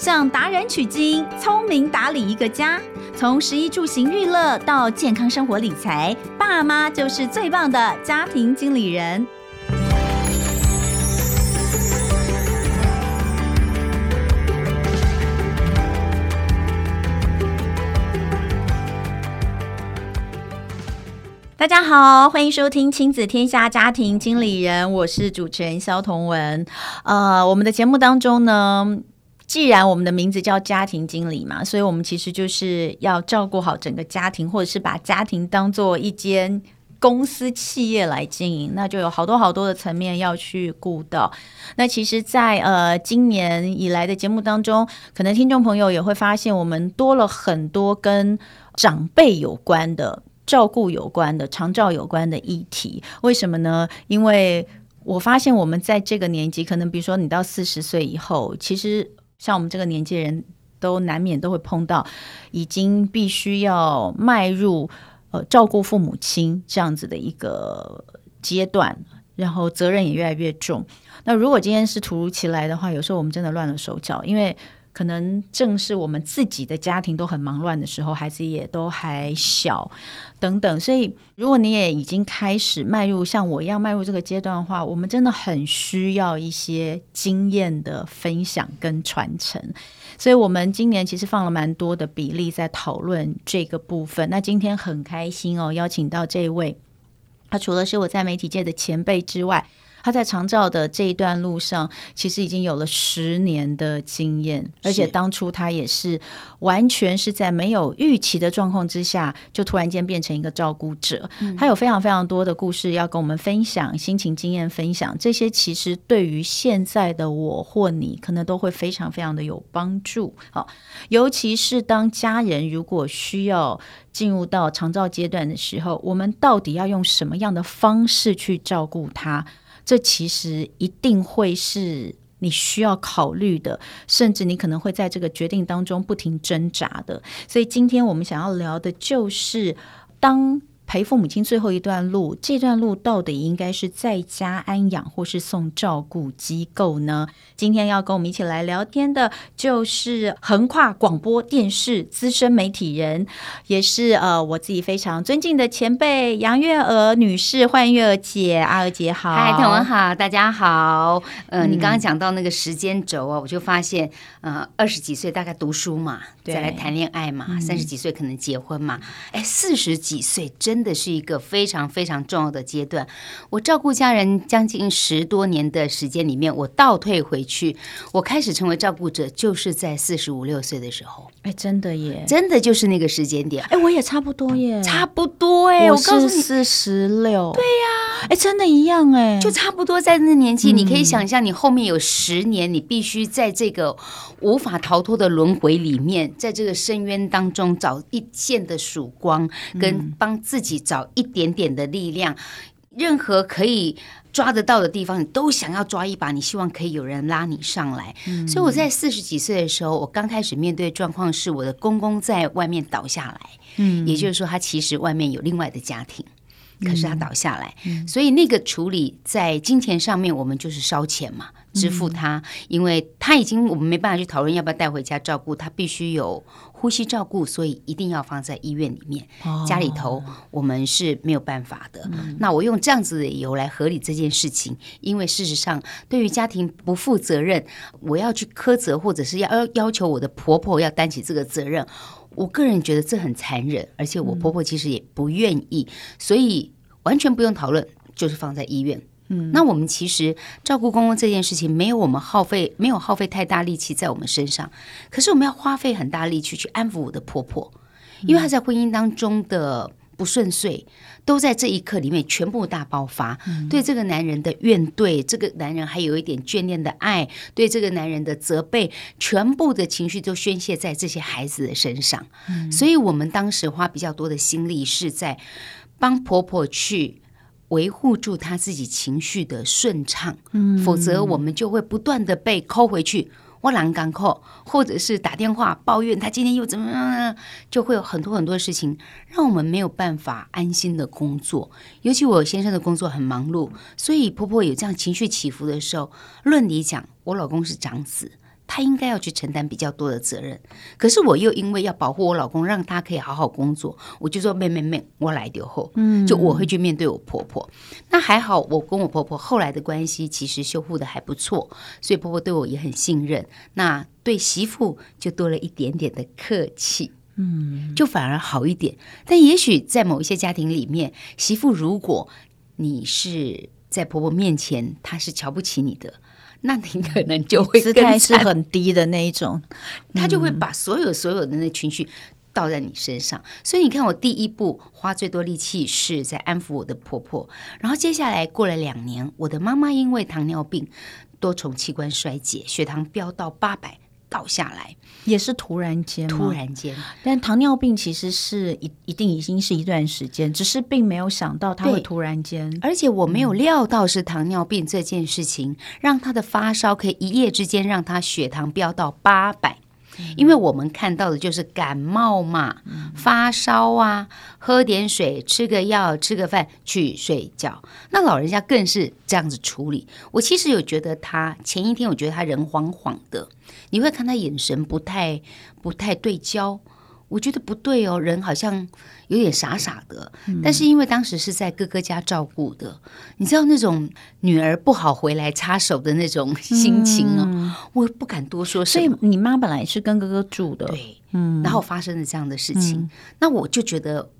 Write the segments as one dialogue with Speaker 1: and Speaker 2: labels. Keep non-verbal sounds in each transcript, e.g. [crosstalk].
Speaker 1: 向达人取经，聪明打理一个家。从食衣住行娱乐到健康生活理财，爸妈就是最棒的家庭经理人。大家好，欢迎收听《亲子天下家庭经理人》，我是主持人萧同文。呃，我们的节目当中呢，既然我们的名字叫家庭经理嘛，所以我们其实就是要照顾好整个家庭，或者是把家庭当做一间公司企业来经营，那就有好多好多的层面要去顾到。那其实在，呃今年以来的节目当中，可能听众朋友也会发现，我们多了很多跟长辈有关的。照顾有关的、长照有关的议题，为什么呢？因为我发现我们在这个年纪，可能比如说你到四十岁以后，其实像我们这个年纪的人都难免都会碰到，已经必须要迈入呃照顾父母亲这样子的一个阶段，然后责任也越来越重。那如果今天是突如其来的话，有时候我们真的乱了手脚，因为。可能正是我们自己的家庭都很忙乱的时候，孩子也都还小，等等。所以，如果你也已经开始迈入像我一样迈入这个阶段的话，我们真的很需要一些经验的分享跟传承。所以，我们今年其实放了蛮多的比例在讨论这个部分。那今天很开心哦，邀请到这位，他除了是我在媒体界的前辈之外。他在长照的这一段路上，其实已经有了十年的经验，而且当初他也是完全是在没有预期的状况之下，就突然间变成一个照顾者。嗯。他有非常非常多的故事要跟我们分享，心情经验分享，这些其实对于现在的我或你，可能都会非常非常的有帮助。好，尤其是当家人如果需要进入到长照阶段的时候，我们到底要用什么样的方式去照顾他？这其实一定会是你需要考虑的，甚至你可能会在这个决定当中不停挣扎的。所以今天我们想要聊的就是当。陪父母亲最后一段路，这段路到底应该是在家安养，或是送照顾机构呢？今天要跟我们一起来聊天的，就是横跨广播电视资深媒体人，也是呃我自己非常尊敬的前辈杨月娥女士，欢迎月娥姐，阿娥姐好，
Speaker 2: 嗨，彤雯好，大家好。呃，嗯、你刚刚讲到那个时间轴啊，我就发现，呃，二十几岁大概读书嘛，再来谈恋爱嘛，三十几岁可能结婚嘛，哎，四十几岁真。真的是一个非常非常重要的阶段。我照顾家人将近十多年的时间里面，我倒退回去，我开始成为照顾者，就是在四十五六岁的时候。
Speaker 1: 哎，真的耶，
Speaker 2: 真的就是那个时间点。
Speaker 1: 哎，我也差不多耶，
Speaker 2: 差不多哎，我告诉你，
Speaker 1: 四十六，
Speaker 2: 对呀，
Speaker 1: 哎，真的一样哎，
Speaker 2: 就差不多在那年纪，你可以想象，你后面有十年，你必须在这个无法逃脱的轮回里面，在这个深渊当中找一线的曙光，跟帮自己。找一点点的力量，任何可以抓得到的地方，你都想要抓一把。你希望可以有人拉你上来。嗯、所以我在四十几岁的时候，我刚开始面对状况是，我的公公在外面倒下来。嗯，也就是说，他其实外面有另外的家庭，可是他倒下来。嗯、所以那个处理在金钱上面，我们就是烧钱嘛，支付他，嗯、因为他已经我们没办法去讨论要不要带回家照顾，他必须有。呼吸照顾，所以一定要放在医院里面。哦、家里头我们是没有办法的。嗯、那我用这样子的理由来合理这件事情，因为事实上，对于家庭不负责任，我要去苛责，或者是要要要求我的婆婆要担起这个责任。我个人觉得这很残忍，而且我婆婆其实也不愿意，嗯、所以完全不用讨论，就是放在医院。嗯，那我们其实照顾公公这件事情，没有我们耗费，没有耗费太大力气在我们身上。可是我们要花费很大力气去安抚我的婆婆，因为她在婚姻当中的不顺遂，都在这一刻里面全部大爆发。对这个男人的怨怼，这个男人还有一点眷恋的爱，对这个男人的责备，全部的情绪都宣泄在这些孩子的身上。所以我们当时花比较多的心力是在帮婆婆去。维护住他自己情绪的顺畅，嗯，否则我们就会不断的被抠回去，我难干扣，或者是打电话抱怨他今天又怎么样，就会有很多很多事情让我们没有办法安心的工作。尤其我先生的工作很忙碌，所以婆婆有这样情绪起伏的时候，论理讲，我老公是长子。她应该要去承担比较多的责任。可是我又因为要保护我老公，让他可以好好工作，我就说妹妹妹，我来丢后，嗯，就我会去面对我婆婆。那还好，我跟我婆婆后来的关系其实修复的还不错，所以婆婆对我也很信任。那对媳妇就多了一点点的客气，嗯，就反而好一点。但也许在某一些家庭里面，媳妇如果你是在婆婆面前，她是瞧不起你的，那你可能就会
Speaker 1: 姿态是很低的那一种，[laughs]
Speaker 2: 他就会把所有所有的那情绪倒在你身上。所以你看，我第一步花最多力气是在安抚我的婆婆，然后接下来过了两年，我的妈妈因为糖尿病多重器官衰竭，血糖飙到八百。倒下来
Speaker 1: 也是突然间，
Speaker 2: 突然间。
Speaker 1: 但糖尿病其实是一一定已经是一段时间，只是并没有想到它会突然间。
Speaker 2: 而且我没有料到是糖尿病这件事情，嗯、让他的发烧可以一夜之间让他血糖飙到八百。因为我们看到的就是感冒嘛，嗯、发烧啊，喝点水，吃个药，吃个饭，去睡觉。那老人家更是这样子处理。我其实有觉得他前一天，我觉得他人晃晃的，你会看他眼神不太不太对焦。我觉得不对哦，人好像有点傻傻的。嗯、但是因为当时是在哥哥家照顾的，你知道那种女儿不好回来插手的那种心情哦，嗯、我不敢多说什么。
Speaker 1: 所以你妈本来是跟哥哥住的，
Speaker 2: 对，嗯，然后发生了这样的事情，嗯、那我就觉得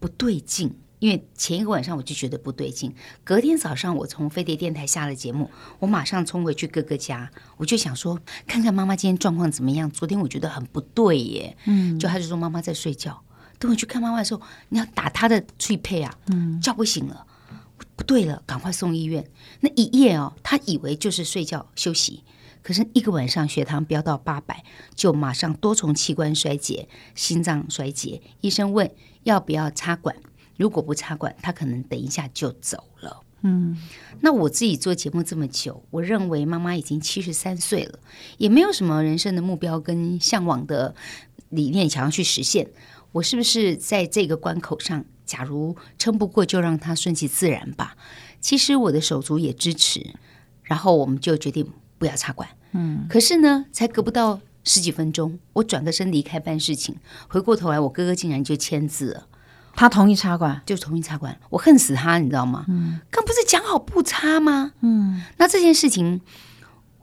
Speaker 2: 不对劲。因为前一个晚上我就觉得不对劲，隔天早上我从飞碟电台下了节目，我马上冲回去哥哥家，我就想说看看妈妈今天状况怎么样。昨天我觉得很不对耶，嗯，就他就说妈妈在睡觉。等我去看妈妈的时候，你要打她的翠佩啊，嗯，叫不醒了，不对了，赶快送医院。那一夜哦，他以为就是睡觉休息，可是一个晚上血糖飙到八百，就马上多重器官衰竭，心脏衰竭。医生问要不要插管。如果不插管，他可能等一下就走了。嗯，那我自己做节目这么久，我认为妈妈已经七十三岁了，也没有什么人生的目标跟向往的理念想要去实现。我是不是在这个关口上，假如撑不过，就让它顺其自然吧？其实我的手足也支持，然后我们就决定不要插管。嗯，可是呢，才隔不到十几分钟，我转个身离开办事情，回过头来，我哥哥竟然就签字了。
Speaker 1: 他同意插管，
Speaker 2: 就同意插管。我恨死他，你知道吗？嗯，刚不是讲好不插吗？嗯，那这件事情，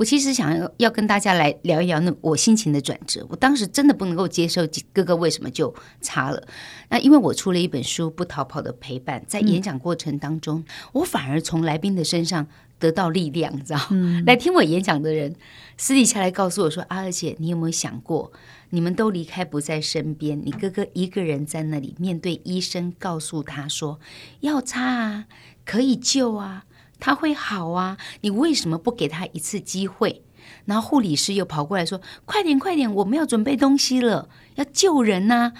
Speaker 2: 我其实想要要跟大家来聊一聊那我心情的转折。我当时真的不能够接受哥哥为什么就差了。那因为我出了一本书《不逃跑的陪伴》，在演讲过程当中，嗯、我反而从来宾的身上得到力量，你知道？[laughs] 嗯、来听我演讲的人私底下来告诉我说：“阿娥姐，你有没有想过？”你们都离开不在身边，你哥哥一个人在那里面对医生，告诉他说要擦啊，可以救啊，他会好啊，你为什么不给他一次机会？然后护理师又跑过来说：“快点快点，我们要准备东西了，要救人呐！”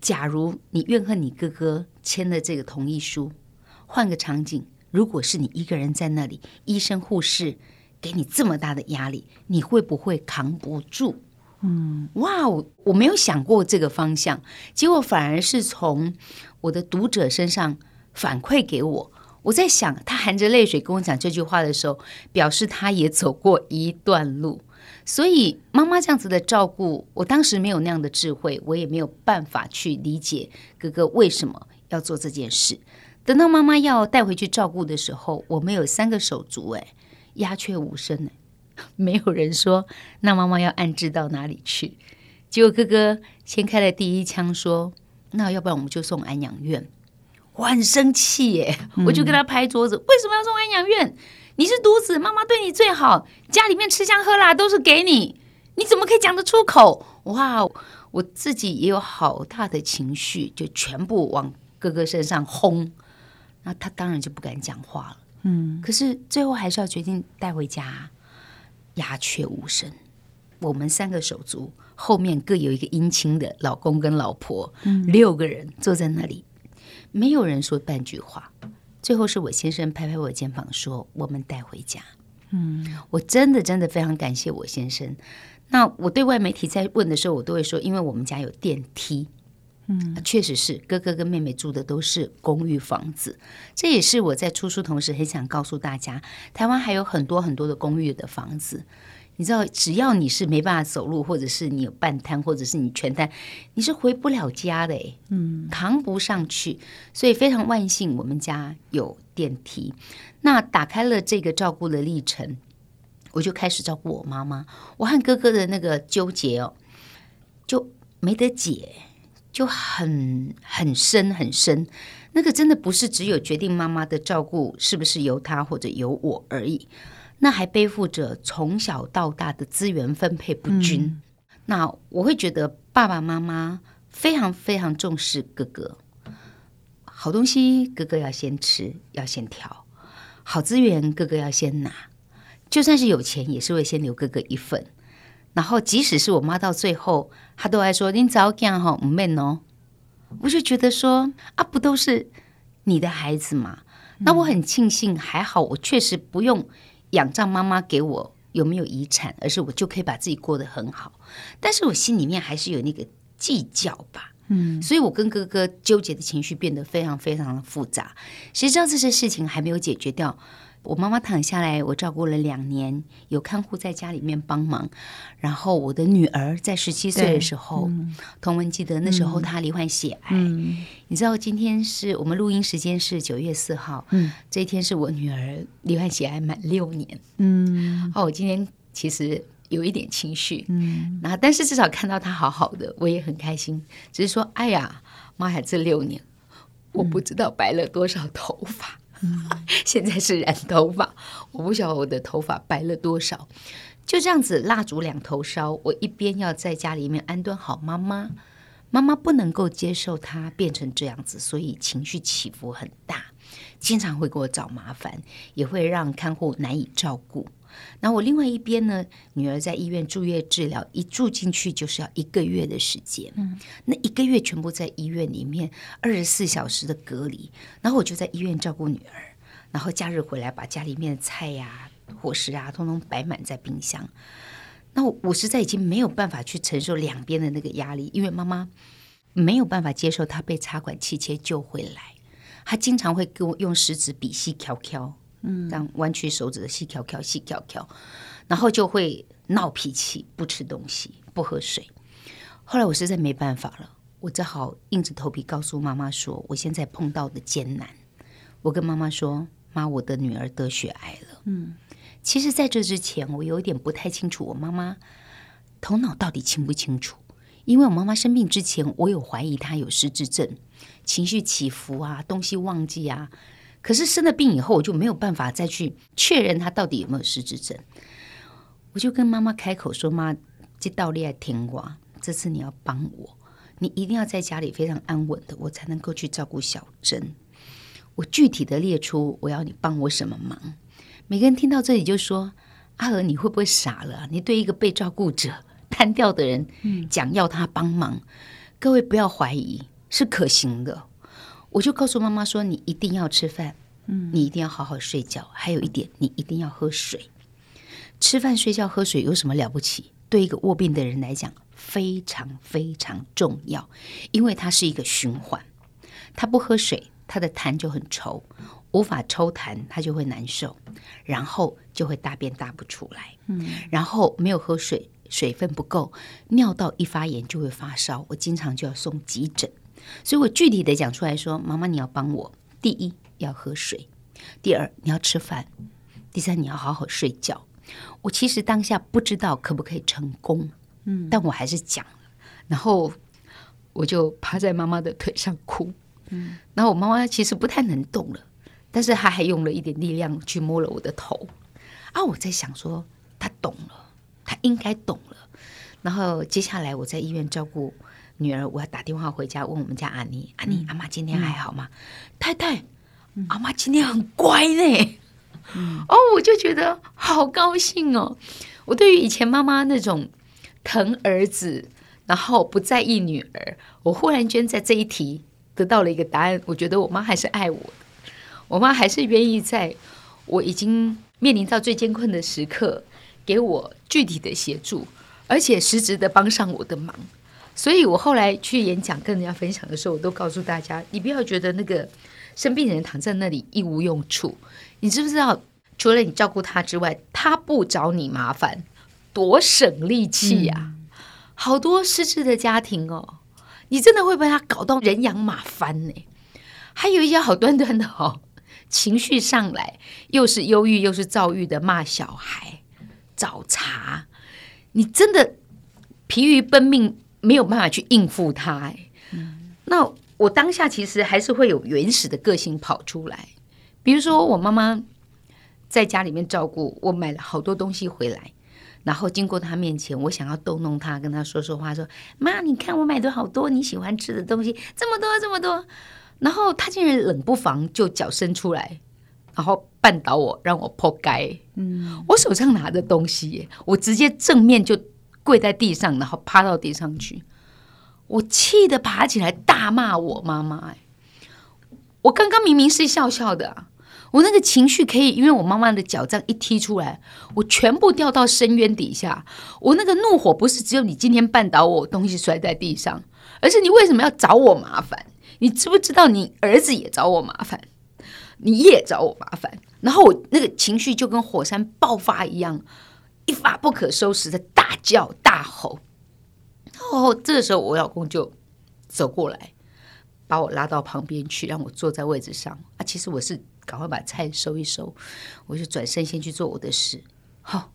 Speaker 2: 假如你怨恨你哥哥签了这个同意书，换个场景，如果是你一个人在那里，医生护士给你这么大的压力，你会不会扛不住？嗯，哇，我我没有想过这个方向，结果反而是从我的读者身上反馈给我。我在想，他含着泪水跟我讲这句话的时候，表示他也走过一段路。所以妈妈这样子的照顾，我当时没有那样的智慧，我也没有办法去理解哥哥为什么要做这件事。等到妈妈要带回去照顾的时候，我们有三个手足，哎，鸦雀无声呢。[laughs] 没有人说，那妈妈要安置到哪里去？结果哥哥先开了第一枪，说：“那要不然我们就送安养院。”我很生气耶，我就跟他拍桌子：“嗯、为什么要送安养院？你是独子，妈妈对你最好，家里面吃香喝辣都是给你，你怎么可以讲得出口？”哇，我自己也有好大的情绪，就全部往哥哥身上轰。那他当然就不敢讲话了。嗯，可是最后还是要决定带回家。鸦雀无声，我们三个手足后面各有一个姻亲的老公跟老婆，嗯、六个人坐在那里，没有人说半句话。最后是我先生拍拍我肩膀说：“我们带回家。”嗯，我真的真的非常感谢我先生。那我对外媒体在问的时候，我都会说：“因为我们家有电梯。”嗯，确实是哥哥跟妹妹住的都是公寓房子，这也是我在出书同时很想告诉大家，台湾还有很多很多的公寓的房子。你知道，只要你是没办法走路，或者是你有半瘫，或者是你全瘫，你是回不了家的，嗯，扛不上去。所以非常万幸，我们家有电梯。那打开了这个照顾的历程，我就开始照顾我妈妈。我和哥哥的那个纠结哦，就没得解，就很很深很深。那个真的不是只有决定妈妈的照顾是不是由他或者由我而已。那还背负着从小到大的资源分配不均，嗯、那我会觉得爸爸妈妈非常非常重视哥哥，好东西哥哥要先吃，要先挑，好资源哥哥要先拿，就算是有钱也是会先留哥哥一份。然后即使是我妈到最后，她都还说你早讲哈唔免哦，我就觉得说啊，不都是你的孩子嘛？嗯、那我很庆幸，还好我确实不用。仰仗妈妈给我有没有遗产，而是我就可以把自己过得很好。但是我心里面还是有那个计较吧，嗯，所以我跟哥哥纠结的情绪变得非常非常的复杂。谁知道这些事情还没有解决掉。我妈妈躺下来，我照顾了两年，有看护在家里面帮忙。然后我的女儿在十七岁的时候，嗯、童文记得那时候她罹患血癌。嗯、你知道今天是我们录音时间是九月四号，嗯、这一天是我女儿罹患血癌满六年。嗯，哦，我今天其实有一点情绪，嗯，那但是至少看到她好好的，我也很开心。只是说，哎呀，妈呀，这六年我不知道白了多少头发。[laughs] 现在是染头发，我不晓得我的头发白了多少。就这样子，蜡烛两头烧。我一边要在家里面安顿好妈妈，妈妈不能够接受她变成这样子，所以情绪起伏很大，经常会给我找麻烦，也会让看护难以照顾。那我另外一边呢，女儿在医院住院治疗，一住进去就是要一个月的时间。嗯，那一个月全部在医院里面，二十四小时的隔离。然后我就在医院照顾女儿，然后假日回来把家里面的菜呀、啊、伙食啊，通通摆满在冰箱。那我我实在已经没有办法去承受两边的那个压力，因为妈妈没有办法接受她被插管气切救回来，她经常会跟我用食指比细敲敲。嗯，这样弯曲手指的细条条细条条，然后就会闹脾气，不吃东西，不喝水。后来我实在没办法了，我只好硬着头皮告诉妈妈说，我现在碰到的艰难。我跟妈妈说：“妈，我的女儿得血癌了。”嗯，其实在这之前，我有一点不太清楚，我妈妈头脑到底清不清楚？因为我妈妈生病之前，我有怀疑她有失智症，情绪起伏啊，东西忘记啊。可是生了病以后，我就没有办法再去确认他到底有没有失智症。我就跟妈妈开口说：“妈，这道理爱听话，这次你要帮我，你一定要在家里非常安稳的，我才能够去照顾小珍。我具体的列出我要你帮我什么忙。”每个人听到这里就说：“阿娥，你会不会傻了？你对一个被照顾者瘫掉的人讲要他帮忙？嗯、各位不要怀疑，是可行的。”我就告诉妈妈说：“你一定要吃饭，嗯，你一定要好好睡觉。还有一点，你一定要喝水。吃饭、睡觉、喝水有什么了不起？对一个卧病的人来讲，非常非常重要，因为它是一个循环。他不喝水，他的痰就很稠，无法抽痰，他就会难受，然后就会大便大不出来。嗯，然后没有喝水，水分不够，尿道一发炎就会发烧。我经常就要送急诊。”所以我具体的讲出来说，妈妈你要帮我，第一要喝水，第二你要吃饭，第三你要好好睡觉。我其实当下不知道可不可以成功，嗯，但我还是讲了，然后我就趴在妈妈的腿上哭，嗯，然后我妈妈其实不太能动了，但是她还用了一点力量去摸了我的头，啊，我在想说她懂了，她应该懂了，然后接下来我在医院照顾。女儿，我要打电话回家问我们家阿妮，阿妮，阿妈今天还好吗？太太，阿妈今天很乖呢。哦，我就觉得好高兴哦。我对于以前妈妈那种疼儿子，然后不在意女儿，我忽然间在这一题得到了一个答案。我觉得我妈还是爱我的，我妈还是愿意在我已经面临到最艰困的时刻，给我具体的协助，而且实质的帮上我的忙。所以我后来去演讲跟人家分享的时候，我都告诉大家，你不要觉得那个生病人躺在那里一无用处。你知不知道，除了你照顾他之外，他不找你麻烦，多省力气呀、啊！嗯、好多失智的家庭哦，你真的会被他搞到人仰马翻呢。还有一些好端端的哦，[laughs] 情绪上来又是忧郁又是躁郁的骂小孩、找茬，你真的疲于奔命，没有办法去应付他哎。嗯、那我当下其实还是会有原始的个性跑出来，比如说我妈妈在家里面照顾我，买了好多东西回来，然后经过她面前，我想要逗弄她，跟她说说话，说妈，你看我买的好多你喜欢吃的东西，这么多这么多。然后他竟然冷不防就脚伸出来，然后绊倒我，让我破街。嗯，我手上拿的东西，我直接正面就跪在地上，然后趴到地上去。我气得爬起来大骂我妈妈。哎，我刚刚明明是笑笑的啊，我那个情绪可以因为我妈妈的脚这样一踢出来，我全部掉到深渊底下。我那个怒火不是只有你今天绊倒我，东西摔在地上，而是你为什么要找我麻烦？你知不知道，你儿子也找我麻烦，你也找我麻烦，然后我那个情绪就跟火山爆发一样，一发不可收拾的大叫大吼。哦这个时候，我老公就走过来，把我拉到旁边去，让我坐在位置上。啊，其实我是赶快把菜收一收，我就转身先去做我的事。好，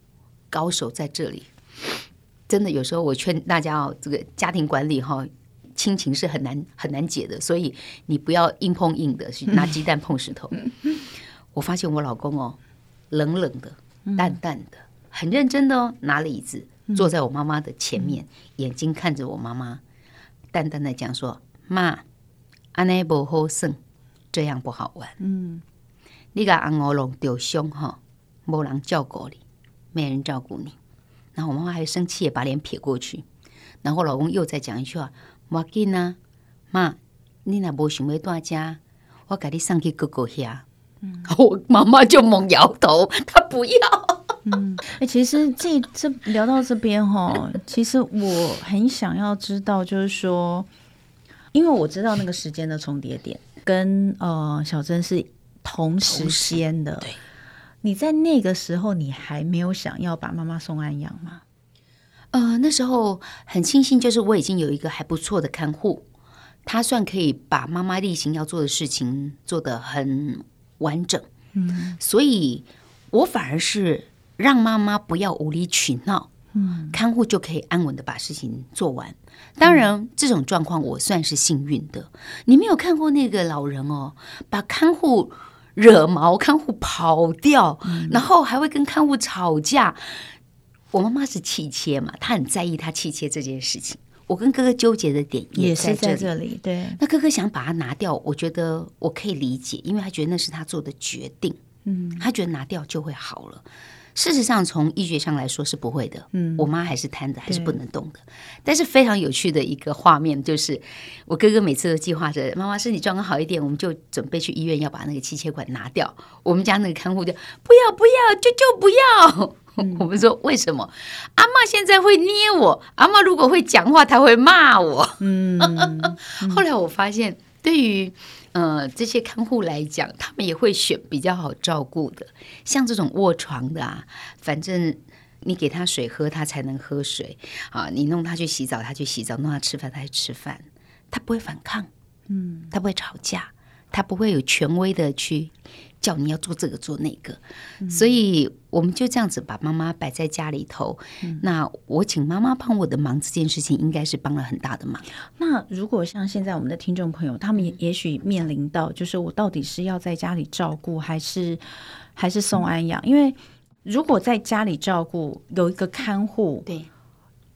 Speaker 2: 高手在这里，真的有时候我劝大家哦，这个家庭管理哈。亲情是很难很难解的，所以你不要硬碰硬的去拿鸡蛋碰石头。我发现我老公哦，冷冷的、淡淡的，很认真的哦，拿了椅子坐在我妈妈的前面，眼睛看着我妈妈，淡淡的讲说：“妈，安内不好胜，这样不好玩。嗯，你个阿我龙丢胸哈，没人照顾你，没人照顾你。然后我妈妈还生气，把脸撇过去。然后我老公又再讲一句话。”我紧啊，妈，你若无想要大家，我给你送去哥哥遐。嗯，我妈妈就猛摇头，她不要。
Speaker 1: 嗯，哎、欸，其实这这聊到这边哈，其实我很想要知道，就是说，因为我知道那个时间的重叠点跟呃小珍是同时间的。对，你在那个时候，你还没有想要把妈妈送安养吗？
Speaker 2: 呃，那时候很庆幸，就是我已经有一个还不错的看护，他算可以把妈妈例行要做的事情做得很完整。嗯，所以我反而是让妈妈不要无理取闹，嗯，看护就可以安稳的把事情做完。当然，这种状况我算是幸运的。你没有看过那个老人哦，把看护惹毛，看护跑掉，然后还会跟看护吵架。我妈妈是气切嘛，她很在意她气切这件事情。我跟哥哥纠结的点也是在这里，
Speaker 1: 这里对。
Speaker 2: 那哥哥想把它拿掉，我觉得我可以理解，因为他觉得那是他做的决定。嗯，他觉得拿掉就会好了。事实上，从医学上来说是不会的。嗯，我妈还是瘫的，还是不能动的。但是非常有趣的一个画面就是，我哥哥每次都计划着，妈妈身体状况好一点，我们就准备去医院要把那个气切管拿掉。我们家那个看护就不要不要，就就不要。[laughs] 我们说为什么？阿嬷现在会捏我，阿嬷如果会讲话，她会骂我。嗯，[laughs] 后来我发现，对于呃这些看护来讲，他们也会选比较好照顾的，像这种卧床的啊，反正你给他水喝，他才能喝水。啊；你弄他去洗澡，他去洗澡；弄他吃饭，他去吃饭，他不会反抗，嗯，他不会吵架，他不会有权威的去。叫你要做这个做那个，嗯、所以我们就这样子把妈妈摆在家里头。嗯、那我请妈妈帮我的忙，这件事情应该是帮了很大的忙。
Speaker 1: 那如果像现在我们的听众朋友，他们也许面临到，就是我到底是要在家里照顾，还是还是送安养？嗯、因为如果在家里照顾，有一个看护，对，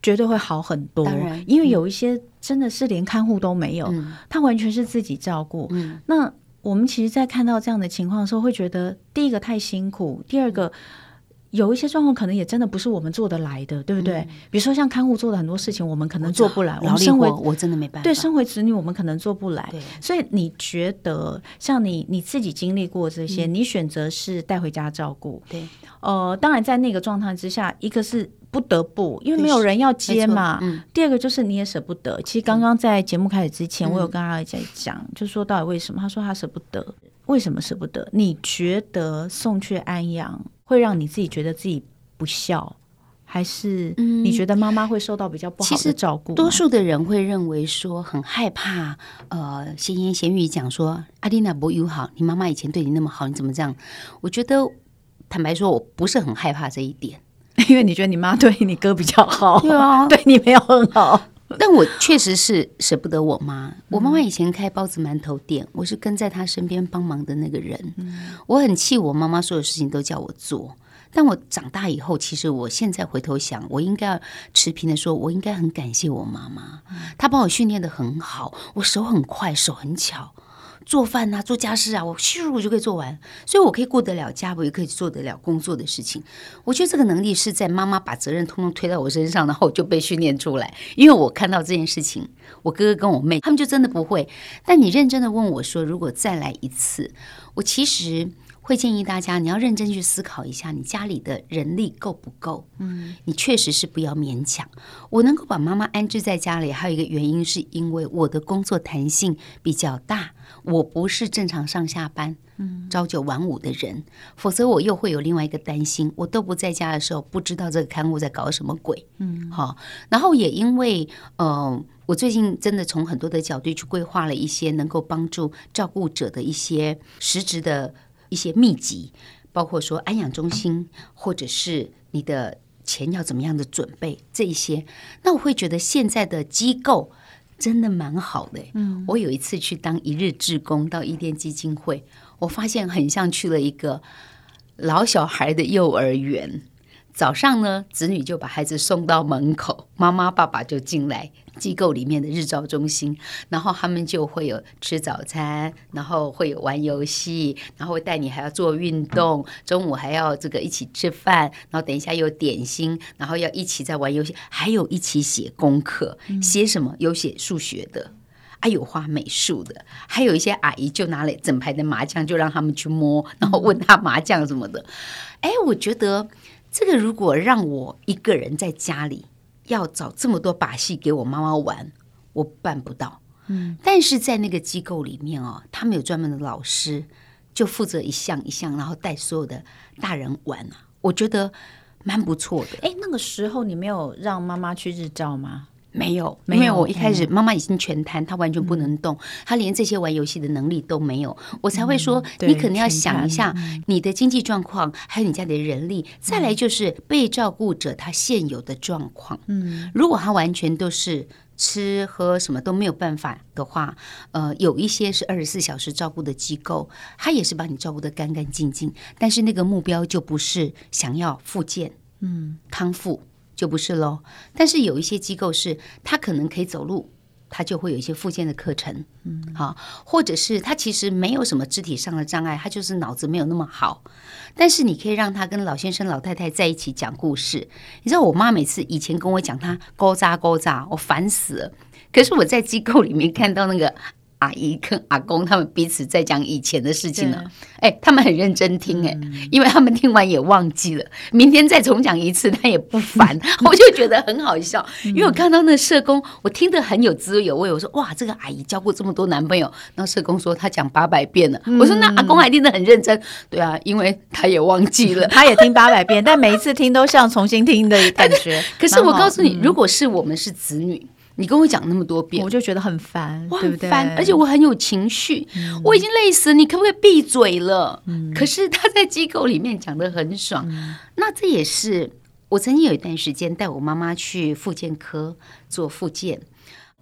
Speaker 1: 绝对会好很多。因为有一些真的是连看护都没有，嗯、他完全是自己照顾。嗯，那。我们其实，在看到这样的情况的时候，会觉得第一个太辛苦，第二个有一些状况可能也真的不是我们做得来的，对不对？嗯、比如说像看护做的很多事情，我们可能做不来。我们身为
Speaker 2: 我真的没办法。
Speaker 1: 对，身为子女，我们可能做不来。对所以你觉得，像你你自己经历过这些，嗯、你选择是带回家照顾。对。呃，当然，在那个状态之下，一个是不得不，因为没有人要接嘛。
Speaker 2: 嗯、
Speaker 1: 第二个就是你也舍不得。其实刚刚在节目开始之前，我有跟阿姨在讲，嗯、就说到底为什么？他说他舍不得，为什么舍不得？你觉得送去安阳会让你自己觉得自己不孝，还是你觉得妈妈会受到比较不好的照顾？
Speaker 2: 多数的人会认为说很害怕，呃，闲言闲语讲说阿丽娜不友好，你妈妈以前对你那么好，你怎么这样？我觉得坦白说，我不是很害怕这一点。
Speaker 1: 因为你觉得你妈对你哥比较好，
Speaker 2: 对啊，
Speaker 1: 对你没有很好。
Speaker 2: 但我确实是舍不得我妈。我妈妈以前开包子馒头店，我是跟在她身边帮忙的那个人。我很气我妈妈所有事情都叫我做。但我长大以后，其实我现在回头想，我应该要持平的说，我应该很感谢我妈妈，她把我训练的很好，我手很快，手很巧。做饭啊，做家事啊，我咻我就可以做完，所以我可以过得了家，我也可以做得了工作的事情。我觉得这个能力是在妈妈把责任通通推到我身上，然后我就被训练出来。因为我看到这件事情，我哥哥跟我妹他们就真的不会。但你认真的问我说，如果再来一次，我其实。会建议大家，你要认真去思考一下，你家里的人力够不够？嗯，你确实是不要勉强。我能够把妈妈安置在家里，还有一个原因是因为我的工作弹性比较大，我不是正常上下班，嗯，朝九晚五的人，否则我又会有另外一个担心，我都不在家的时候，不知道这个刊物在搞什么鬼，嗯，好。然后也因为，呃，我最近真的从很多的角度去规划了一些能够帮助照顾者的一些实质的。一些秘籍，包括说安养中心，或者是你的钱要怎么样的准备这一些，那我会觉得现在的机构真的蛮好的。嗯，我有一次去当一日志工到伊甸基金会，我发现很像去了一个老小孩的幼儿园。早上呢，子女就把孩子送到门口，妈妈爸爸就进来机构里面的日照中心，然后他们就会有吃早餐，然后会有玩游戏，然后会带你还要做运动，中午还要这个一起吃饭，然后等一下有点心，然后要一起在玩游戏，还有一起写功课，写什么？有写数学的，啊有画美术的，还有一些阿姨就拿了整排的麻将，就让他们去摸，然后问他麻将什么的。哎，我觉得。这个如果让我一个人在家里要找这么多把戏给我妈妈玩，我办不到。嗯，但是在那个机构里面哦，他们有专门的老师，就负责一项一项，然后带所有的大人玩啊，我觉得蛮不错的。
Speaker 1: 哎，那个时候你没有让妈妈去日照吗？
Speaker 2: 没有，因为我一开始妈妈已经全瘫，她完全不能动，她连这些玩游戏的能力都没有，我才会说你可能要想一下你的经济状况，还有你家里的人力，再来就是被照顾者他现有的状况。嗯，如果他完全都是吃喝什么都没有办法的话，呃，有一些是二十四小时照顾的机构，他也是把你照顾得干干净净，但是那个目标就不是想要复健，嗯，康复。就不是喽，但是有一些机构是，他可能可以走路，他就会有一些附件的课程，嗯，好，或者是他其实没有什么肢体上的障碍，他就是脑子没有那么好，但是你可以让他跟老先生老太太在一起讲故事。你知道我妈每次以前跟我讲他勾扎勾扎，我烦死了。可是我在机构里面看到那个。阿姨跟阿公他们彼此在讲以前的事情了，哎，他们很认真听，哎，因为他们听完也忘记了，明天再重讲一次，他也不烦，[laughs] 我就觉得很好笑。因为我看到那个社工，我听得很有滋有味。我说哇，这个阿姨交过这么多男朋友，那社工说他讲八百遍了。我说那阿公还听得很认真，对啊，因为他也忘记了，[laughs]
Speaker 1: 他也听八百遍，但每一次听都像重新听的感觉。[laughs]
Speaker 2: 可是我告诉你，如果是我们是子女。你跟我讲那么多遍，
Speaker 1: 我就觉得很烦，
Speaker 2: 我很烦，
Speaker 1: 对不对？
Speaker 2: 而且我很有情绪，嗯、我已经累死了，你可不可以闭嘴了？嗯、可是他在机构里面讲的很爽，嗯、那这也是我曾经有一段时间带我妈妈去复健科做复健。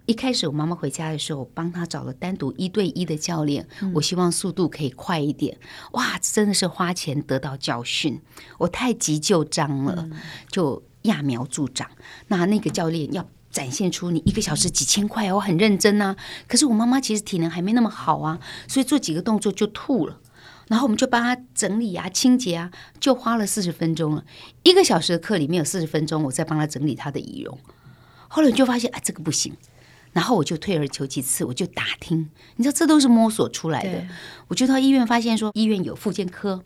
Speaker 2: 一开始我妈妈回家的时候，我帮她找了单独一对一的教练，嗯、我希望速度可以快一点。哇，真的是花钱得到教训，我太急就章了，嗯、就揠苗助长。那那个教练要。展现出你一个小时几千块，我很认真啊。可是我妈妈其实体能还没那么好啊，所以做几个动作就吐了。然后我们就帮她整理啊、清洁啊，就花了四十分钟了。一个小时的课里面有四十分钟，我在帮她整理她的仪容。后来就发现，啊，这个不行。然后我就退而求其次，我就打听，你知道这都是摸索出来的。我就到医院发现说，医院有复健科。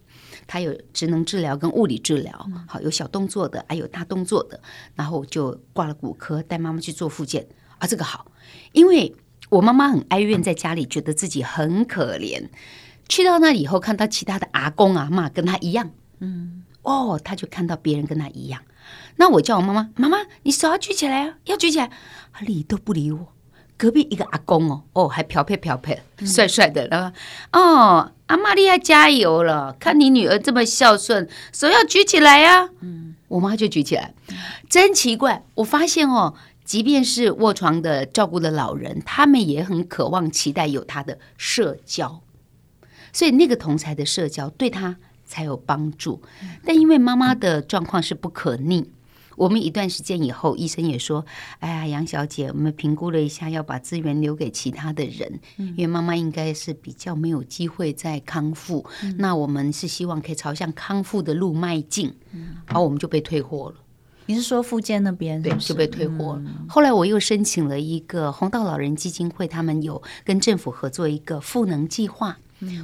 Speaker 2: 他有职能治疗跟物理治疗，好，有小动作的，还有大动作的，然后就挂了骨科，带妈妈去做复健。啊，这个好，因为我妈妈很哀怨，在家里觉得自己很可怜，去到那里以后，看到其他的阿公阿妈跟他一样，嗯，哦，他就看到别人跟他一样，那我叫我妈妈，妈妈，你手要举起来啊，要举起来，他理都不理我。隔壁一个阿公哦，哦，还飘配飘配，帅帅的，然后哦，阿玛利亚加油了，看你女儿这么孝顺，手要举起来呀、啊。嗯，我妈就举起来，真奇怪，我发现哦，即便是卧床的照顾的老人，他们也很渴望期待有他的社交，所以那个同才的社交对他才有帮助。但因为妈妈的状况是不可逆。我们一段时间以后，医生也说：“哎呀，杨小姐，我们评估了一下，要把资源留给其他的人，因为妈妈应该是比较没有机会再康复。嗯、那我们是希望可以朝向康复的路迈进。嗯”然后我们就被退货了。
Speaker 1: 你是说复健那边是是？
Speaker 2: 对，就被退货了。嗯、后来我又申请了一个红道老人基金会，他们有跟政府合作一个赋能计划。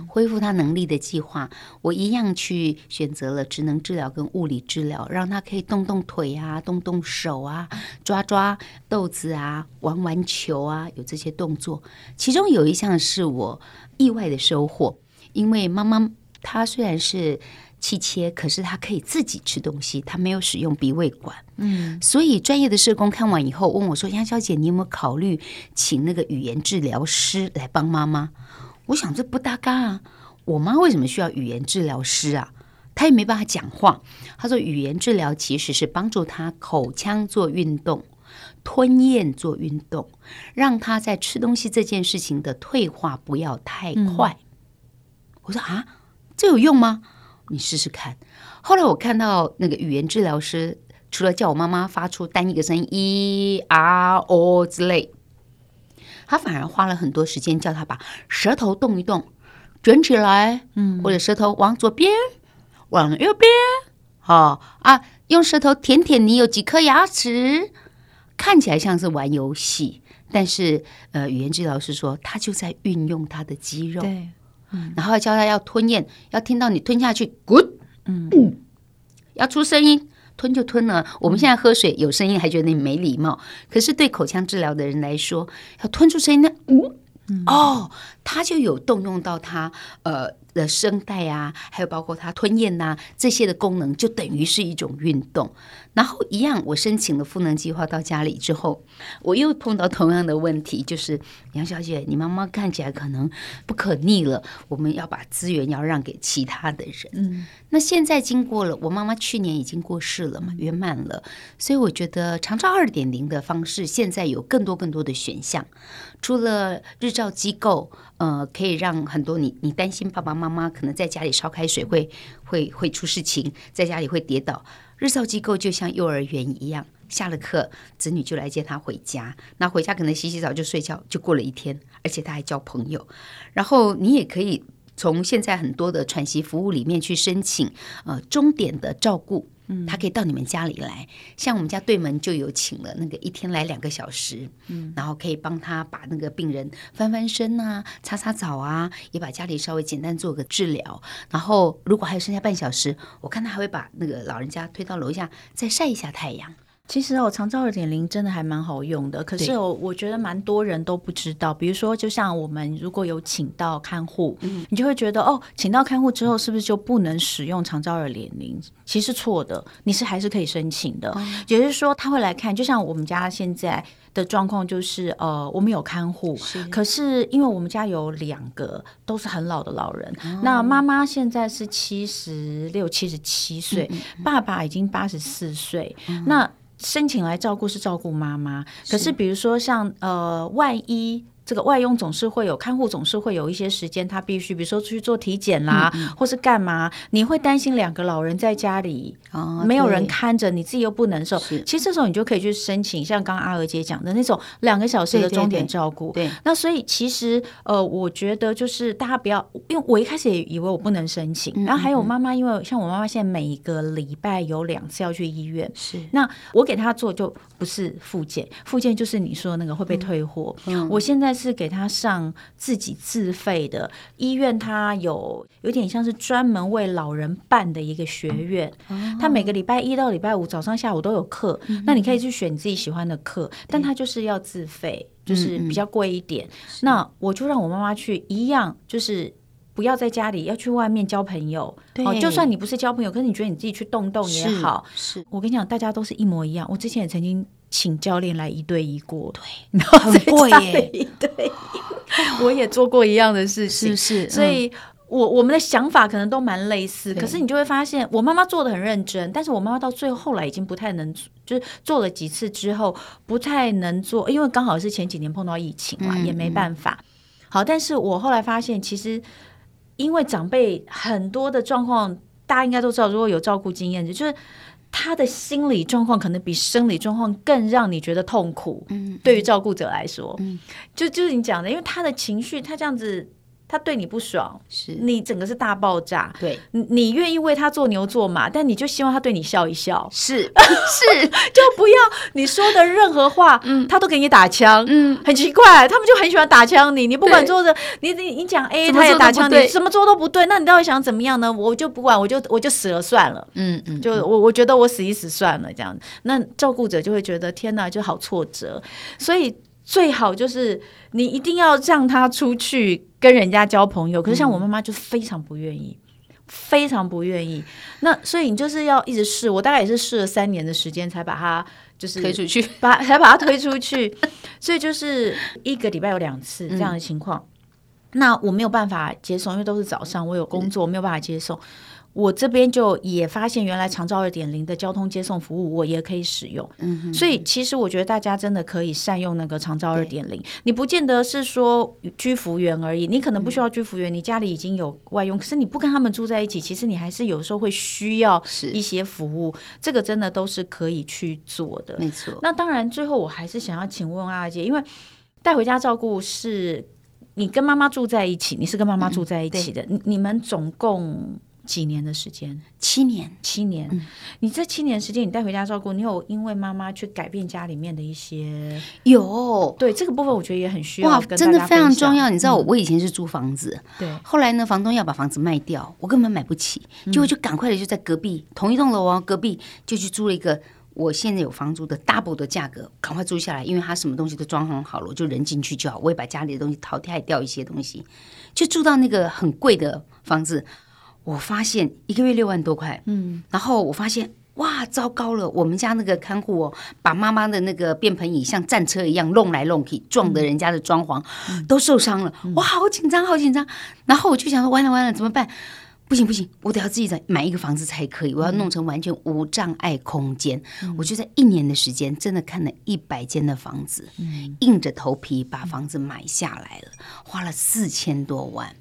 Speaker 2: 恢复他能力的计划，我一样去选择了职能治疗跟物理治疗，让他可以动动腿啊，动动手啊，抓抓豆子啊，玩玩球啊，有这些动作。其中有一项是我意外的收获，因为妈妈她虽然是气切，可是她可以自己吃东西，她没有使用鼻胃管。嗯，所以专业的社工看完以后问我说：“杨小姐，你有没有考虑请那个语言治疗师来帮妈妈？”我想这不搭嘎啊！我妈为什么需要语言治疗师啊？她也没办法讲话。她说语言治疗其实是帮助她口腔做运动、吞咽做运动，让她在吃东西这件事情的退化不要太快。嗯、我说啊，这有用吗？你试试看。后来我看到那个语言治疗师，除了叫我妈妈发出单一个声音 e r o 之类。他反而花了很多时间，叫他把舌头动一动，卷起来，嗯，或者舌头往左边，往右边，哦啊，用舌头舔舔你有几颗牙齿，看起来像是玩游戏，但是呃，语言治疗师说他就在运用他的肌肉，对，嗯，然后教他要吞咽，要听到你吞下去，good，嗯，要出声音。吞就吞了。我们现在喝水有声音，还觉得你没礼貌。可是对口腔治疗的人来说，要吞出声音呢，嗯，哦，他就有动用到他呃。的声带啊，还有包括他吞咽呐、啊、这些的功能，就等于是一种运动。然后一样，我申请了赋能计划到家里之后，我又碰到同样的问题，就是杨小姐，你妈妈看起来可能不可逆了，我们要把资源要让给其他的人。嗯，那现在经过了，我妈妈去年已经过世了嘛，圆满了，所以我觉得长照二点零的方式现在有更多更多的选项。除了日照机构，呃，可以让很多你你担心爸爸妈妈可能在家里烧开水会会会出事情，在家里会跌倒。日照机构就像幼儿园一样，下了课子女就来接他回家，那回家可能洗洗澡就睡觉，就过了一天，而且他还交朋友。然后你也可以从现在很多的喘息服务里面去申请，呃，终点的照顾。嗯，他可以到你们家里来，像我们家对门就有请了那个一天来两个小时，嗯，然后可以帮他把那个病人翻翻身啊、擦擦澡啊，也把家里稍微简单做个治疗。然后如果还有剩下半小时，我看他还会把那个老人家推到楼下再晒一下太阳。
Speaker 1: 其实哦，长照二点零真的还蛮好用的，可是我我觉得蛮多人都不知道。比如说，就像我们如果有请到看护，嗯，你就会觉得哦，请到看护之后是不是就不能使用长照二点零？其实错的，你是还是可以申请的。嗯，也就是说，他会来看。就像我们家现在的状况，就是呃，我们有看护，是可是因为我们家有两个都是很老的老人，嗯，那妈妈现在是七十六、七十七岁，嗯嗯，爸爸已经八十四岁，嗯，那。申请来照顾是照顾妈妈，可是比如说像呃，万一。这个外佣总是会有看护，总是会有一些时间，他必须，比如说出去做体检啦，嗯嗯或是干嘛，你会担心两个老人在家里，哦、没有人看着，你自己又不能受。其实这时候你就可以去申请，像刚刚阿娥姐讲的那种两个小时的钟点照顾。对，对，对，对，那所以其实呃，我觉得就是大家不要，因为我一开始也以为我不能申请，然后还有我妈妈，因为像我妈妈现在每一个礼拜有两次要去医院，是那我给她做就不是复健，复健就是你说的那个会被退货。我现在。是给他上自己自费的医院，他有有点像是专门为老人办的一个学院。他每个礼拜一到礼拜五早上下午都有课，那你可以去选你自己喜欢的课，但他就是要自费，就是比较贵一点。那我就让我妈妈去，一样就是。不要在家里，要去外面交朋友。对，哦，就算你不是交朋友，可是你觉得你自己去动动也好。是，是我跟你讲，大家都是一模一样。我之前也曾经请教练来一对一过，对，[laughs] 然后很贵耶，一对。我也做过一样的事情，是是。嗯、所以我我们的想法可能都蛮类似，可是你就会发现，我妈妈做的很认真，但是我妈妈到最后后来已经不太能，就是做了几次之后不太能做，因为刚好是前几年碰到疫情嘛，嗯、也没办法。好，但是我后来发现，其实。因为长辈很多的状况，大家应该都知道。如果有照顾经验，就是他的心理状况可能比生理状况更让你觉得痛苦。嗯，对于照顾者来说，嗯，就就是你讲的，因为他的情绪，他这样子。他对你不爽，是你整个是大爆炸。对，你你愿意为他做牛做马，但你就希望他对你笑一笑。是 [laughs] 是，就不要你说的任何话，嗯，他都给你打枪。嗯，很奇怪，他们就很喜欢打枪你。你不管做的，你你你讲 A，他也打枪你，什么做都不对。那你到底想怎么样呢？我就不管，我就我就死了算了。嗯嗯，就我我觉得我死一死算了这样。那照顾者就会觉得天哪，就好挫折。所以最好就是你一定要让他出去。跟人家交朋友，可是像我妈妈就非常不愿意，嗯、非常不愿意。那所以你就是要一直试，我大概也是试了三年的时间才把他就是推出去，[laughs] 把才把他推出去。所以就是一个礼拜有两次这样的情况。嗯、那我没有办法接送，因为都是早上，我有工作，我没有办法接送。我这边就也发现，原来长照二点零的交通接送服务我也可以使用，嗯哼，所以其实我觉得大家真的可以善用那个长照二点零。你不见得是说居服员而已，你可能不需要居服员，你家里已经有外佣，可是你不跟他们住在一起，其实你还是有时候会需要一些服务，这个真的都是可以去做的，没错。那当然，最后我还是想要请问阿姐，因为带回家照顾是你跟妈妈住在一起，你是跟妈妈住在一起的，你你们总共。几年的时间？七年，七年。嗯、你这七年时间，你带回家照顾，你有因为妈妈去改变家里面的一些？有。对这个部分，我觉得也很需要。哇，真的非常重要。你知道，我我以前是租房子，对、嗯。后来呢，房东要把房子卖掉，我根本买不起，结果就赶快的就在隔壁、嗯、同一栋楼哦，隔壁就去租了一个我现在有房租的 double 的价格，赶快租下来，因为他什么东西都装潢好了，我就人进去就好。我也把家里的东西淘汰掉一些东西，就住到那个很贵的房子。我发现一个月六万多块，嗯，然后我发现哇，糟糕了！我们家那个看护哦，把妈妈的那个便盆椅像战车一样弄来弄去，撞得人家的装潢、嗯、都受伤了，哇，好紧张，好紧张！然后我就想说，完了完了，怎么办？不行不行，我得要自己再买一个房子才可以，我要弄成完全无障碍空间。嗯、我就在一年的时间，真的看了一百间的房子，嗯、硬着头皮把房子买下来了，花了四千多万。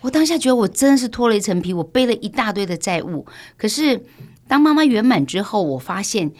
Speaker 1: 我当下觉得我真的是脱了一层皮，我背了一大堆的债务。可是当妈妈圆满之后，我发现，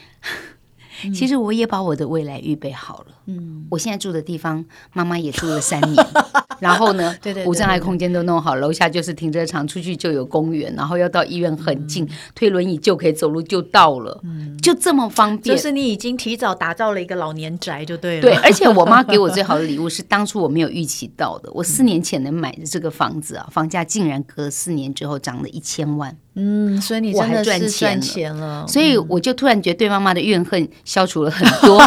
Speaker 1: [laughs] 其实我也把我的未来预备好了。嗯，我现在住的地方，妈妈也住了三年。[laughs] 然后呢，[laughs] 对对，无障碍空间都弄好，楼下就是停车场，出去就有公园，然后要到医院很近，推轮椅就可以走路就到了，就这么方便。就是你已经提早打造了一个老年宅，就对了。对，而且我妈给我最好的礼物是当初我没有预期到的，[laughs] 我四年前能买的这个房子啊，房价竟然隔四年之后涨了一千万。嗯，所以你真的是赚钱了，所以我就突然觉得对妈妈的怨恨消除了很多。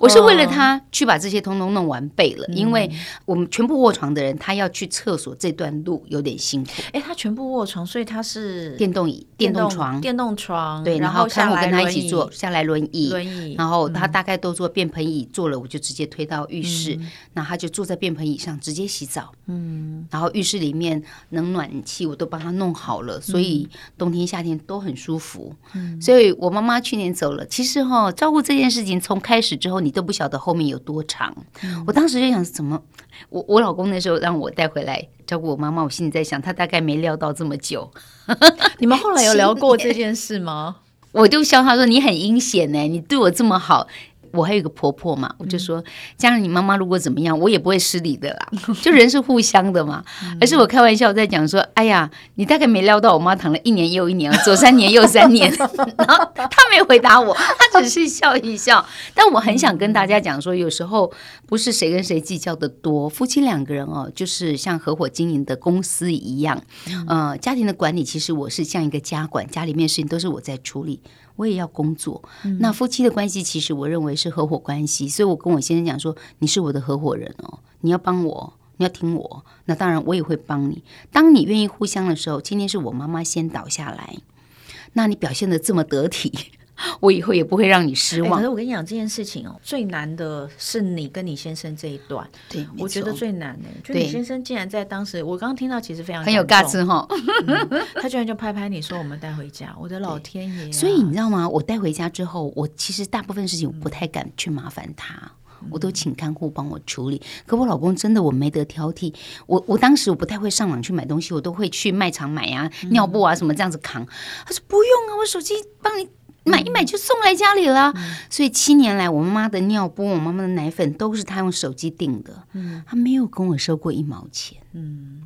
Speaker 1: 我是为了他去把这些通通弄完备了，因为我们全部卧床的人，他要去厕所这段路有点辛苦。哎，他全部卧床，所以他是电动椅、电动床、电动床。对，然后看我跟他一起坐下来轮椅，轮椅。然后他大概都坐便盆椅，坐了我就直接推到浴室，那他就坐在便盆椅上直接洗澡。嗯，然后浴室里面冷暖气我都帮他弄好了，所以冬天夏天都很舒服。嗯，所以我妈妈去年走了，其实哈，照顾这件事情从开始之后，你都不晓得后面有多长。嗯、我当时就想，怎么我我老公那时候让我带回来照顾我妈妈，我心里在想，他大概没料到这么久。[laughs] 你们后来有聊过这件事吗？我就笑他说：“你很阴险呢，你对我这么好，
Speaker 2: 我还有一个婆婆嘛，我就说，将来你妈妈如果怎么样，我也不会失礼的啦。[laughs] 就人是互相的嘛。而是我开玩笑在讲说，哎呀，你大概没料到我妈躺了一年又一年，左三年右三年。[laughs] 然后她没回答我，她只是笑一笑。但我很想跟大家讲说，有时候不是谁跟谁计较的多，夫妻两个人哦，就是像合伙经营的公司一样。呃，家庭的管理其实我是像一个家管，家里面事情都是我在处理。我也要工作，那夫妻的关系其实我认为是合伙关系，所以我跟我先生讲说，你是我的合伙人哦，你要帮我，你要听我，那当然我也会帮你。当你愿意互相的时候，今天是我妈妈先倒下来，那你表现的这么得体。[laughs] 我以后也不会让你失望。
Speaker 1: 欸、可是我跟你讲这件事情哦，最难的是你跟你先生这一段。
Speaker 2: 对，
Speaker 1: 我觉得最难的，就你先生竟然在当时，我刚刚听到其实非常
Speaker 2: 很有尬词哈，
Speaker 1: 他居然就拍拍你说我们带回家，我的老天爷、啊！
Speaker 2: 所以你知道吗？我带回家之后，我其实大部分事情我不太敢去麻烦他，嗯、我都请看护帮我处理。可我老公真的我没得挑剔，我我当时我不太会上网去买东西，我都会去卖场买啊，尿布啊什么这样子扛。他说不用啊，我手机帮你。买一买就送来家里了，嗯、所以七年来，我妈妈的尿布、我妈妈的奶粉都是她用手机订的，嗯，他没有跟我收过一毛钱，嗯，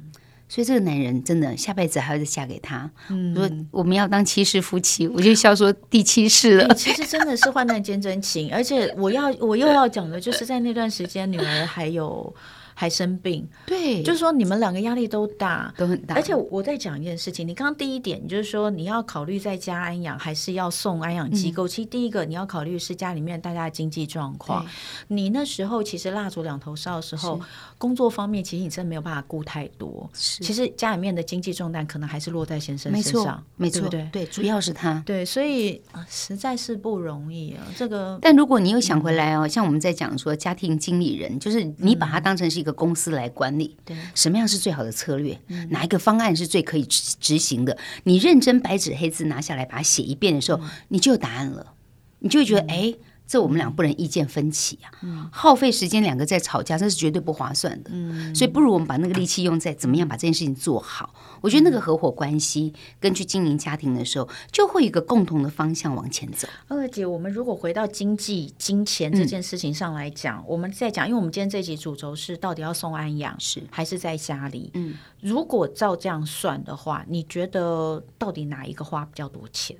Speaker 2: 所以这个男人真的下辈子还要再嫁给他。嗯，说我们要当七世夫妻，我就笑说第七世了。
Speaker 1: 其实真的是患难见真情，而且我要我又要讲的就是在那段时间，女儿还有。还生病，
Speaker 2: 对，
Speaker 1: 就是说你们两个压力都大，
Speaker 2: 都很大。
Speaker 1: 而且我在讲一件事情，你刚刚第一点就是说你要考虑在家安养还是要送安养机构。嗯、其实第一个你要考虑是家里面大家的经济状况。你那时候其实蜡烛两头烧的时候，工作方面其实你真的没有办法顾太多。是其实家里面的经济重担可能还是落在先生身上，
Speaker 2: 没错，
Speaker 1: 对对，
Speaker 2: 对，主要是他。
Speaker 1: 对，所以实在是不容易啊。这个，
Speaker 2: 但如果你又想回来哦，嗯、像我们在讲说家庭经理人，就是你把他当成是一个公司来管。理对什么样是最好的策略？嗯、哪一个方案是最可以执执行的？你认真白纸黑字拿下来，把它写一遍的时候，嗯、你就有答案了。你就会觉得，哎、嗯。这我们俩不能意见分歧啊，嗯、耗费时间两个在吵架，这是绝对不划算的。嗯、所以不如我们把那个力气用在怎么样把这件事情做好。我觉得那个合伙关系跟去经营家庭的时候，就会有一个共同的方向往前走。
Speaker 1: 二姐，我们如果回到经济、金钱这件事情上来讲，嗯、我们在讲，因为我们今天这集主轴是到底要送安养是还是在家里？嗯，如果照这样算的话，你觉得到底哪一个花比较多钱？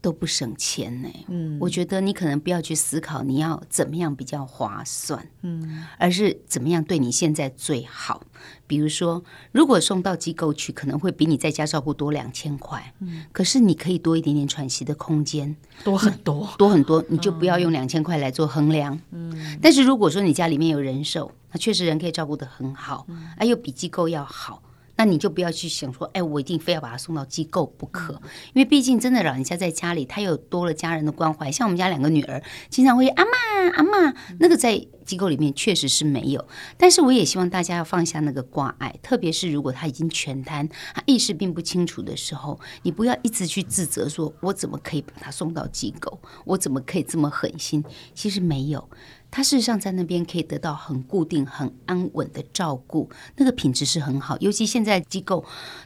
Speaker 2: 都不省钱呢。嗯，我觉得你可能不要去思考你要怎么样比较划算，嗯，而是怎么样对你现在最好。比如说，如果送到机构去，可能会比你在家照顾多两千块，嗯，可是你可以多一点点喘息的空间，
Speaker 1: 多很多，
Speaker 2: 多很多，你就不要用两千块来做衡量，嗯。但是如果说你家里面有人手，那确实人可以照顾得很好，嗯，哎，又比机构要好。那你就不要去想说，哎，我一定非要把他送到机构不可，因为毕竟真的老人家在家里，他有多了家人的关怀。像我们家两个女儿，经常会阿妈阿妈，那个在机构里面确实是没有。但是我也希望大家要放下那个挂碍，特别是如果他已经全瘫，他意识并不清楚的时候，你不要一直去自责，说我怎么可以把他送到机构，我怎么可以这么狠心？其实没有。他事实上在那边可以得到很固定、很安稳的照顾，那个品质是很好。尤其现在机构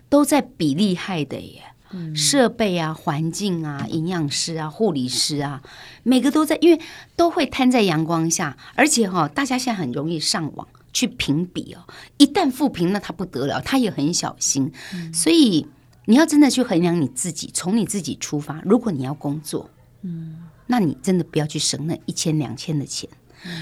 Speaker 2: 都在比厉害的耶，嗯、设备啊、环境啊、营养师啊、护理师啊，每个都在，因为都会摊在阳光下，而且哈、哦，大家现在很容易上网去评比哦。一旦负评，那他不得了，他也很小心。嗯、所以你要真的去衡量你自己，从你自己出发。如果你要工作，嗯，那你真的不要去省那一千两千的钱。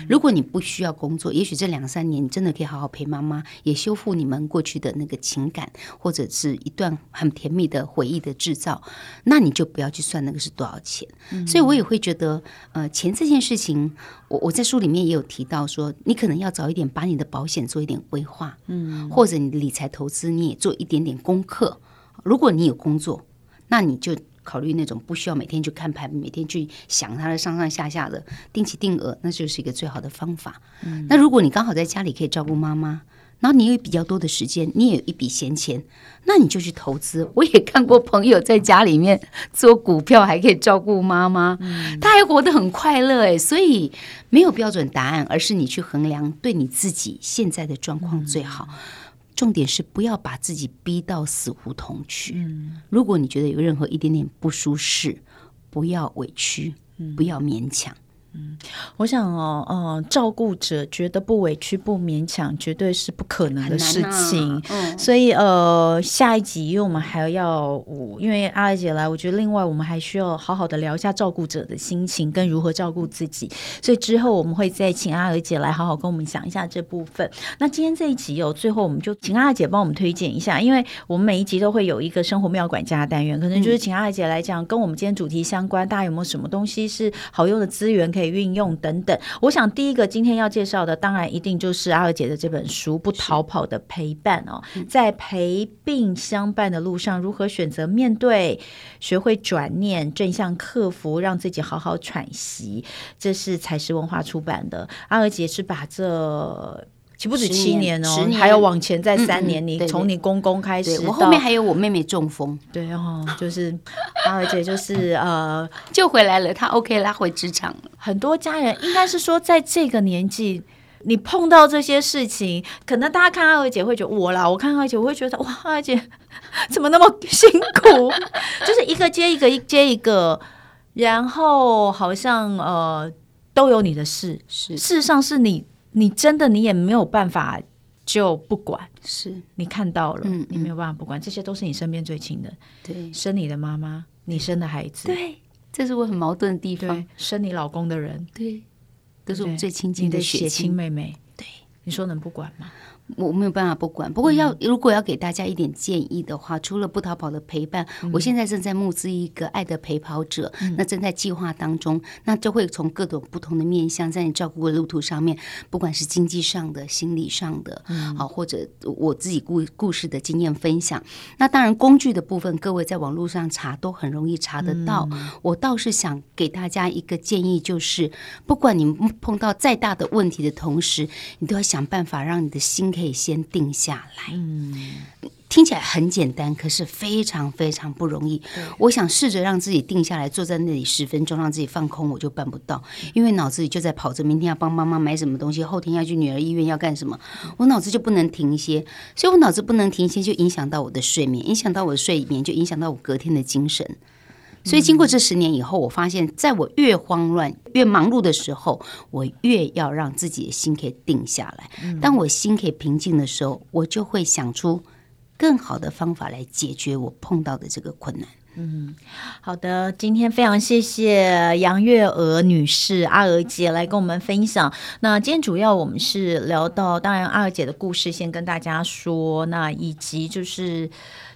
Speaker 2: 如果你不需要工作，也许这两三年你真的可以好好陪妈妈，也修复你们过去的那个情感，或者是一段很甜蜜的回忆的制造，那你就不要去算那个是多少钱。嗯、所以我也会觉得，呃，钱这件事情，我我在书里面也有提到说，你可能要早一点把你的保险做一点规划，嗯，或者你的理财投资你也做一点点功课。如果你有工作，那你就。考虑那种不需要每天去看盘，每天去想它的上上下下的定期定额，那就是一个最好的方法。嗯，那如果你刚好在家里可以照顾妈妈，然后你有比较多的时间，你也有一笔闲钱，那你就去投资。我也看过朋友在家里面做股票，还可以照顾妈妈，嗯，他还活得很快乐诶，所以没有标准答案，而是你去衡量对你自己现在的状况最好。嗯重点是不要把自己逼到死胡同去。嗯，如果你觉得有任何一点点不舒适，不要委屈，不要勉强。
Speaker 1: 嗯，我想哦，嗯，照顾者觉得不委屈、不勉强，绝对是不可能的事情。啊嗯、所以呃，下一集因为我们还要，因为阿娥姐来，我觉得另外我们还需要好好的聊一下照顾者的心情跟如何照顾自己。所以之后我们会再请阿娥姐来好好跟我们讲一下这部分。那今天这一集哦，最后我们就请阿娥姐帮我们推荐一下，因为我们每一集都会有一个生活妙管家单元，可能就是请阿娥姐来讲，跟我们今天主题相关，大家有没有什么东西是好用的资源可以运用等等，我想第一个今天要介绍的，当然一定就是阿尔姐的这本书《不逃跑的陪伴》哦，在陪病相伴的路上，如何选择面对，学会转念，正向克服，让自己好好喘息。这是采石文化出版的。阿尔姐是把这。岂不止七年哦，还有往前再三年。嗯嗯你从你公公开始，
Speaker 2: 我后面还有我妹妹中风，
Speaker 1: 对哦，就是阿娥姐就是呃
Speaker 2: 救回来了，她 OK 拉回职场了。
Speaker 1: 很多家人应该是说，在这个年纪，你碰到这些事情，可能大家看阿娥姐会觉得我啦，我看阿娥姐我会觉得哇，阿娥姐怎么那么辛苦？[laughs] 就是一个接一个，一接一个，然后好像呃都有你的事，是事实上是你。你真的你也没有办法就不管，
Speaker 2: 是。
Speaker 1: 你看到了，嗯，你没有办法不管，这些都是你身边最亲的，
Speaker 2: 对，
Speaker 1: 生你的妈妈，你生的孩子，
Speaker 2: 对，这是我很矛盾的地方，
Speaker 1: 生你老公的人，
Speaker 2: 对，都是我们最亲近的血亲
Speaker 1: 妹妹，
Speaker 2: 对，
Speaker 1: 你说能不管吗？
Speaker 2: 我没有办法不管，不过要如果要给大家一点建议的话，除了不逃跑的陪伴，我现在正在募资一个爱的陪跑者，那正在计划当中，那就会从各种不同的面向，在你照顾的路途上面，不管是经济上的、心理上的，好或者我自己故故事的经验分享。那当然工具的部分，各位在网络上查都很容易查得到。我倒是想给大家一个建议，就是不管你碰到再大的问题的同时，你都要想办法让你的心可以先定下来，嗯，听起来很简单，可是非常非常不容易。我想试着让自己定下来，坐在那里十分钟，让自己放空，我就办不到，因为脑子里就在跑着明天要帮妈妈买什么东西，后天要去女儿医院要干什么，我脑子就不能停歇，所以我脑子不能停歇，就影响到我的睡眠，影响到我的睡眠，就影响到我隔天的精神。所以经过这十年以后，我发现，在我越慌乱、越忙碌的时候，我越要让自己的心可以定下来。当我心可以平静的时候，我就会想出更好的方法来解决我碰到的这个困难。
Speaker 1: 嗯，好的，今天非常谢谢杨月娥女士、阿娥姐来跟我们分享。那今天主要我们是聊到，当然阿娥姐的故事先跟大家说，那以及就是。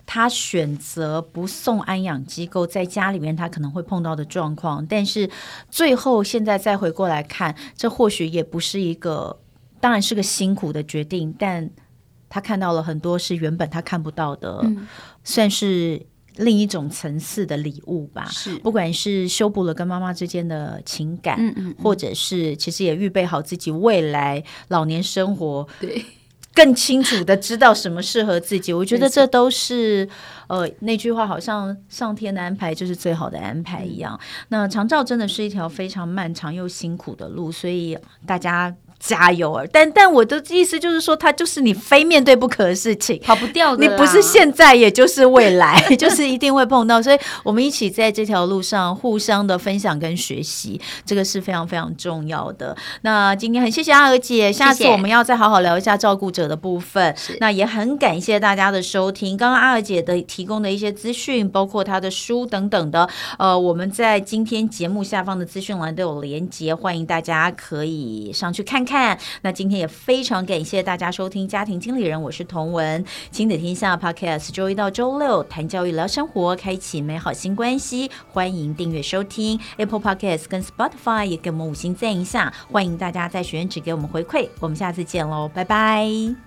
Speaker 1: 他选择不送安养机构，在家里面他可能会碰到的状况，但是最后现在再回过来看，这或许也不是一个，当然是个辛苦的决定，但他看到了很多是原本他看不到的，嗯、算是另一种层次的礼物吧。
Speaker 2: 是，
Speaker 1: 不管是修补了跟妈妈之间的情感，
Speaker 2: 嗯嗯嗯，
Speaker 1: 或者是其实也预备好自己未来老年生活。
Speaker 2: 对。
Speaker 1: 更清楚的知道什么适合自己，我觉得这都是呃那句话，好像上天的安排就是最好的安排一样。那长照真的是一条非常漫长又辛苦的路，所以大家。加油啊！但但我的意思就是说，它就是你非面对不可的事情，
Speaker 2: 跑不掉的。
Speaker 1: 你不是现在，也就是未来，[laughs] 就是一定会碰到。所以，我们一起在这条路上互相的分享跟学习，这个是非常非常重要的。那今天很谢谢阿娥姐，下次我们要再好好聊一下照顾者的部分。那也很感谢大家的收听。刚刚阿娥姐的提供的一些资讯，包括她的书等等的，呃，我们在今天节目下方的资讯栏都有连接，欢迎大家可以上去看看。那今天也非常感谢大家收听《家庭经理人》，我是童文，亲子天下 Podcast，周一到周六谈教育、聊生活，开启美好新关系。欢迎订阅收听 Apple Podcast 跟 Spotify，也给我们五星赞一下。欢迎大家在许愿池给我们回馈，我们下次见喽，拜拜。